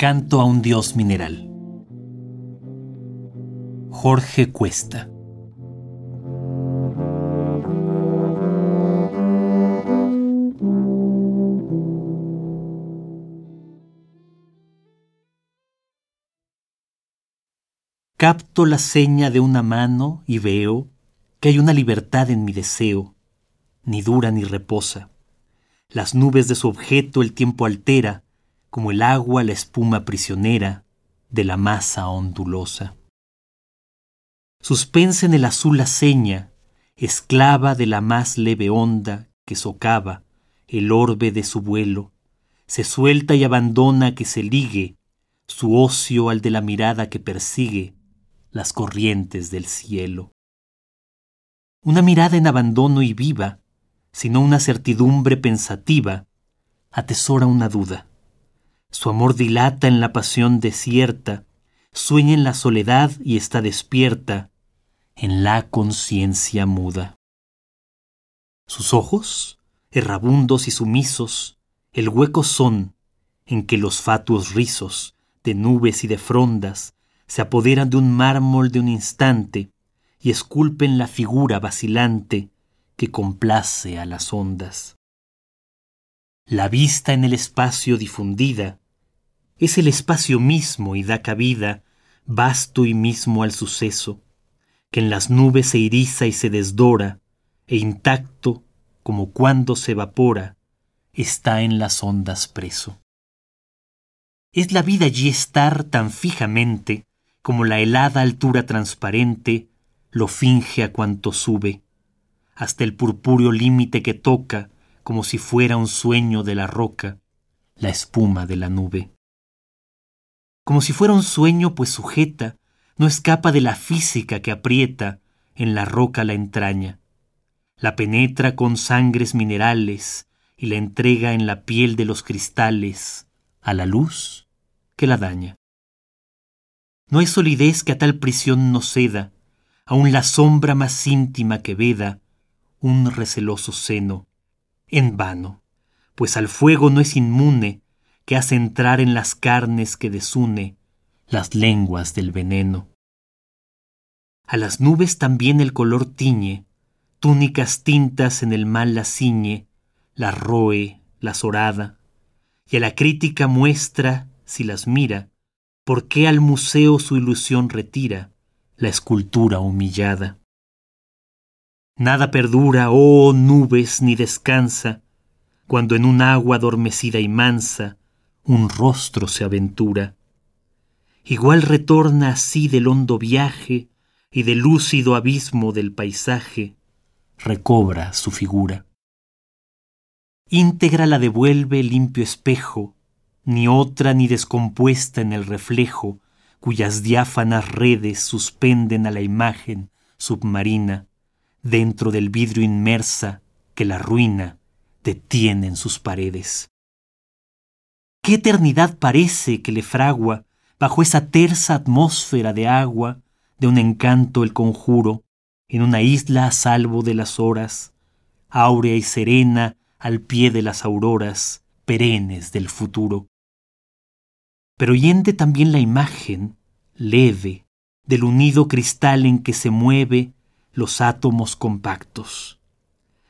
Canto a un dios mineral. Jorge Cuesta. Capto la seña de una mano y veo que hay una libertad en mi deseo, ni dura ni reposa. Las nubes de su objeto el tiempo altera, como el agua la espuma prisionera de la masa ondulosa. Suspensa en el azul la seña, esclava de la más leve onda que socava el orbe de su vuelo, se suelta y abandona que se ligue su ocio al de la mirada que persigue las corrientes del cielo. Una mirada en abandono y viva, sino una certidumbre pensativa, atesora una duda. Su amor dilata en la pasión desierta, sueña en la soledad y está despierta en la conciencia muda. Sus ojos, errabundos y sumisos, el hueco son en que los fatuos rizos de nubes y de frondas se apoderan de un mármol de un instante y esculpen la figura vacilante que complace a las ondas. La vista en el espacio difundida es el espacio mismo y da cabida vasto y mismo al suceso, que en las nubes se iriza y se desdora, e intacto como cuando se evapora, está en las ondas preso. Es la vida allí estar tan fijamente como la helada altura transparente lo finge a cuanto sube, hasta el purpúreo límite que toca, como si fuera un sueño de la roca, la espuma de la nube. Como si fuera un sueño, pues sujeta, no escapa de la física que aprieta en la roca la entraña, la penetra con sangres minerales y la entrega en la piel de los cristales a la luz que la daña. No hay solidez que a tal prisión no ceda, aun la sombra más íntima que veda un receloso seno, en vano, pues al fuego no es inmune que hace entrar en las carnes que desune las lenguas del veneno. A las nubes también el color tiñe, túnicas tintas en el mal las ciñe, las roe, las orada, y a la crítica muestra, si las mira, ¿Por qué al museo su ilusión retira la escultura humillada? Nada perdura, oh nubes, ni descansa, cuando en un agua adormecida y mansa un rostro se aventura. Igual retorna así del hondo viaje y del lúcido abismo del paisaje, recobra su figura. Íntegra la devuelve limpio espejo, ni otra ni descompuesta en el reflejo, cuyas diáfanas redes suspenden a la imagen submarina, dentro del vidrio inmersa que la ruina detiene en sus paredes. ¿Qué eternidad parece que le fragua bajo esa tersa atmósfera de agua de un encanto el conjuro, en una isla a salvo de las horas, áurea y serena al pie de las auroras perennes del futuro? pero yende también la imagen leve del unido cristal en que se mueve los átomos compactos.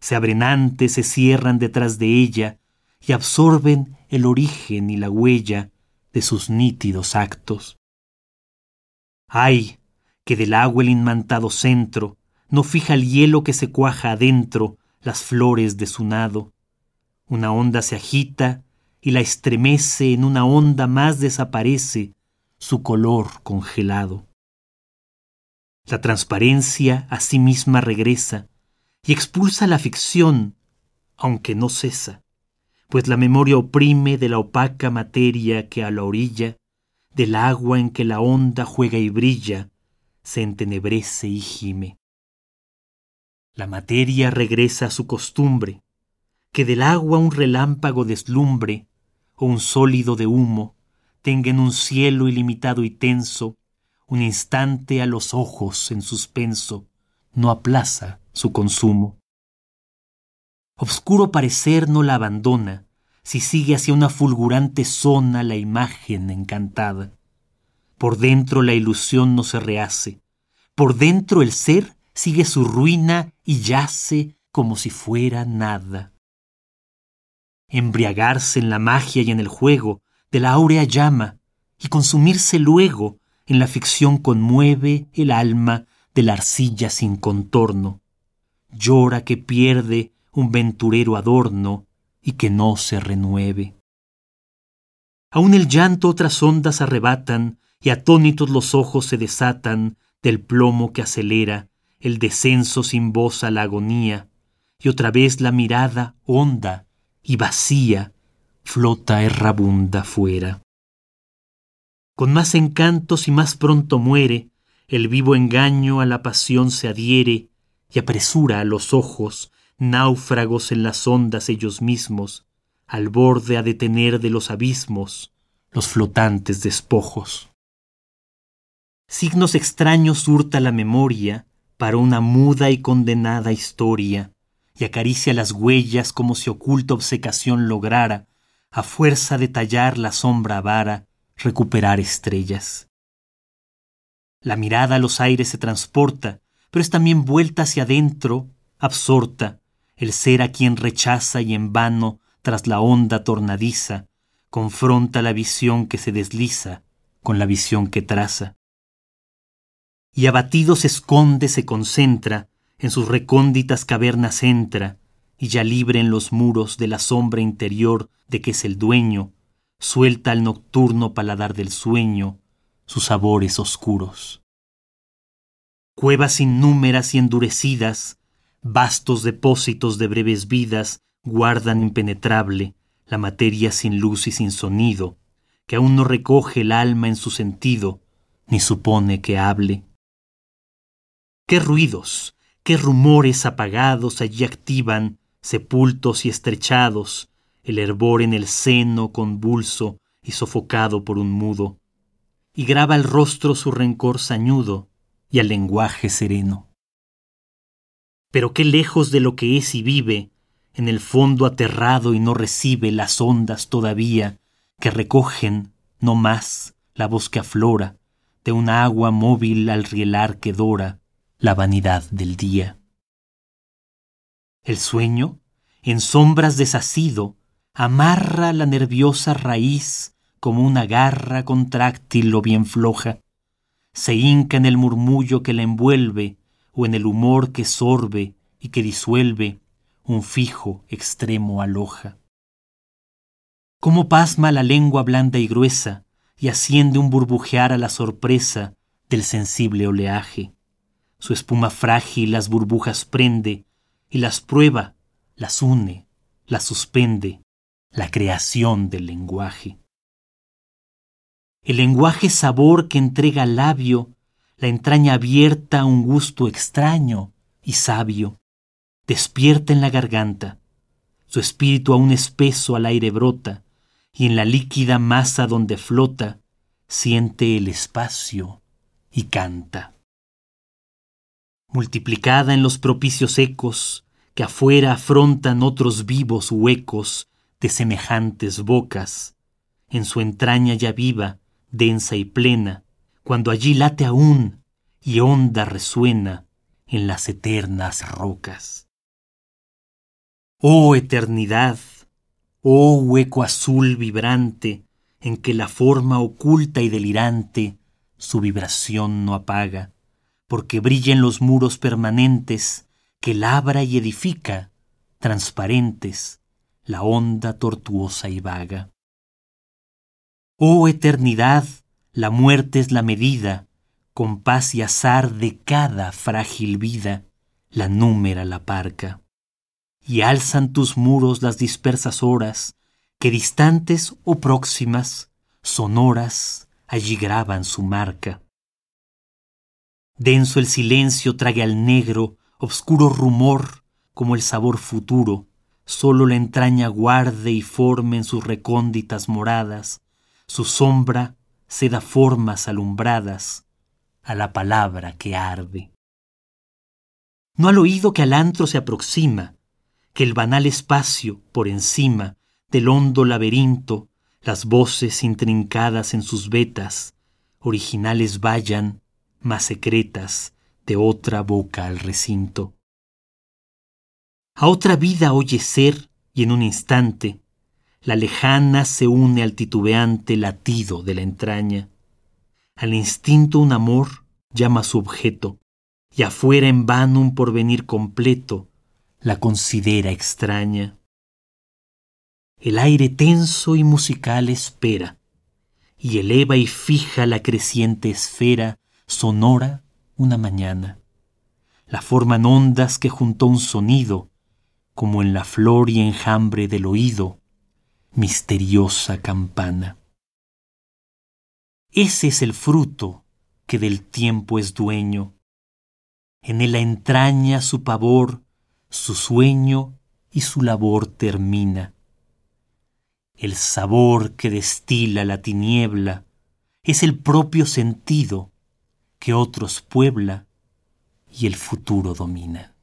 Se abren antes, se cierran detrás de ella y absorben el origen y la huella de sus nítidos actos. Ay, que del agua el inmantado centro no fija el hielo que se cuaja adentro las flores de su nado. Una onda se agita y la estremece en una onda más desaparece su color congelado. La transparencia a sí misma regresa y expulsa la ficción, aunque no cesa, pues la memoria oprime de la opaca materia que a la orilla, del agua en que la onda juega y brilla, se entenebrece y gime. La materia regresa a su costumbre, que del agua un relámpago deslumbre o un sólido de humo tenga en un cielo ilimitado y tenso un instante a los ojos en suspenso, no aplaza su consumo. Obscuro parecer no la abandona, si sigue hacia una fulgurante zona la imagen encantada. Por dentro la ilusión no se rehace, por dentro el ser sigue su ruina y yace como si fuera nada. Embriagarse en la magia y en el juego de la áurea llama y consumirse luego en la ficción conmueve el alma de la arcilla sin contorno. Llora que pierde un venturero adorno y que no se renueve. Aún el llanto otras ondas arrebatan y atónitos los ojos se desatan del plomo que acelera el descenso sin voz a la agonía, y otra vez la mirada honda y vacía flota errabunda fuera. Con más encantos y más pronto muere, el vivo engaño a la pasión se adhiere y apresura a los ojos, náufragos en las ondas ellos mismos, al borde a detener de los abismos los flotantes despojos. Signos extraños hurta la memoria para una muda y condenada historia, y acaricia las huellas como si oculta obsecación lograra, a fuerza de tallar la sombra vara, recuperar estrellas. La mirada a los aires se transporta, pero es también vuelta hacia adentro, absorta, el ser a quien rechaza y en vano, tras la onda tornadiza, confronta la visión que se desliza con la visión que traza. Y abatido se esconde, se concentra, en sus recónditas cavernas entra, y ya libre en los muros de la sombra interior de que es el dueño, suelta al nocturno paladar del sueño sus sabores oscuros. Cuevas innúmeras y endurecidas, vastos depósitos de breves vidas guardan impenetrable la materia sin luz y sin sonido, que aún no recoge el alma en su sentido, ni supone que hable. ¿Qué ruidos, qué rumores apagados allí activan, sepultos y estrechados, el hervor en el seno convulso y sofocado por un mudo, y graba el rostro su rencor sañudo y al lenguaje sereno. Pero qué lejos de lo que es y vive, en el fondo aterrado y no recibe las ondas todavía que recogen, no más, la voz que aflora, de un agua móvil al rielar que dora la vanidad del día. El sueño, en sombras desasido, amarra la nerviosa raíz como una garra contráctil o bien floja, se hinca en el murmullo que la envuelve o en el humor que sorbe y que disuelve un fijo extremo aloja. Cómo pasma la lengua blanda y gruesa y asciende un burbujear a la sorpresa del sensible oleaje. Su espuma frágil las burbujas prende y las prueba, las une, las suspende, la creación del lenguaje. El lenguaje sabor que entrega al labio, la entraña abierta a un gusto extraño y sabio, despierta en la garganta, su espíritu aún espeso al aire brota, y en la líquida masa donde flota, siente el espacio y canta. Multiplicada en los propicios ecos, que afuera afrontan otros vivos huecos, de semejantes bocas, en su entraña ya viva, densa y plena, cuando allí late aún y honda resuena en las eternas rocas. Oh eternidad, oh hueco azul vibrante, en que la forma oculta y delirante su vibración no apaga, porque brilla en los muros permanentes que labra y edifica, transparentes, la onda tortuosa y vaga. Oh eternidad, la muerte es la medida, compás y azar de cada frágil vida, la númera la parca. Y alzan tus muros las dispersas horas, que distantes o próximas, sonoras, allí graban su marca. Denso el silencio trague al negro, obscuro rumor, como el sabor futuro, solo la entraña guarde y forme en sus recónditas moradas, su sombra se da formas alumbradas a la palabra que arde. No al oído que al antro se aproxima, que el banal espacio, por encima del hondo laberinto, las voces intrincadas en sus vetas, originales vayan, más secretas, de otra boca al recinto. A otra vida oye ser, y en un instante, la lejana se une al titubeante latido de la entraña. Al instinto un amor llama a su objeto, y afuera en vano un porvenir completo la considera extraña. El aire tenso y musical espera, y eleva y fija la creciente esfera sonora una mañana. La forman ondas que juntó un sonido, como en la flor y enjambre del oído, misteriosa campana. Ese es el fruto que del tiempo es dueño. En él la entraña su pavor, su sueño y su labor termina. El sabor que destila la tiniebla es el propio sentido que otros puebla y el futuro domina.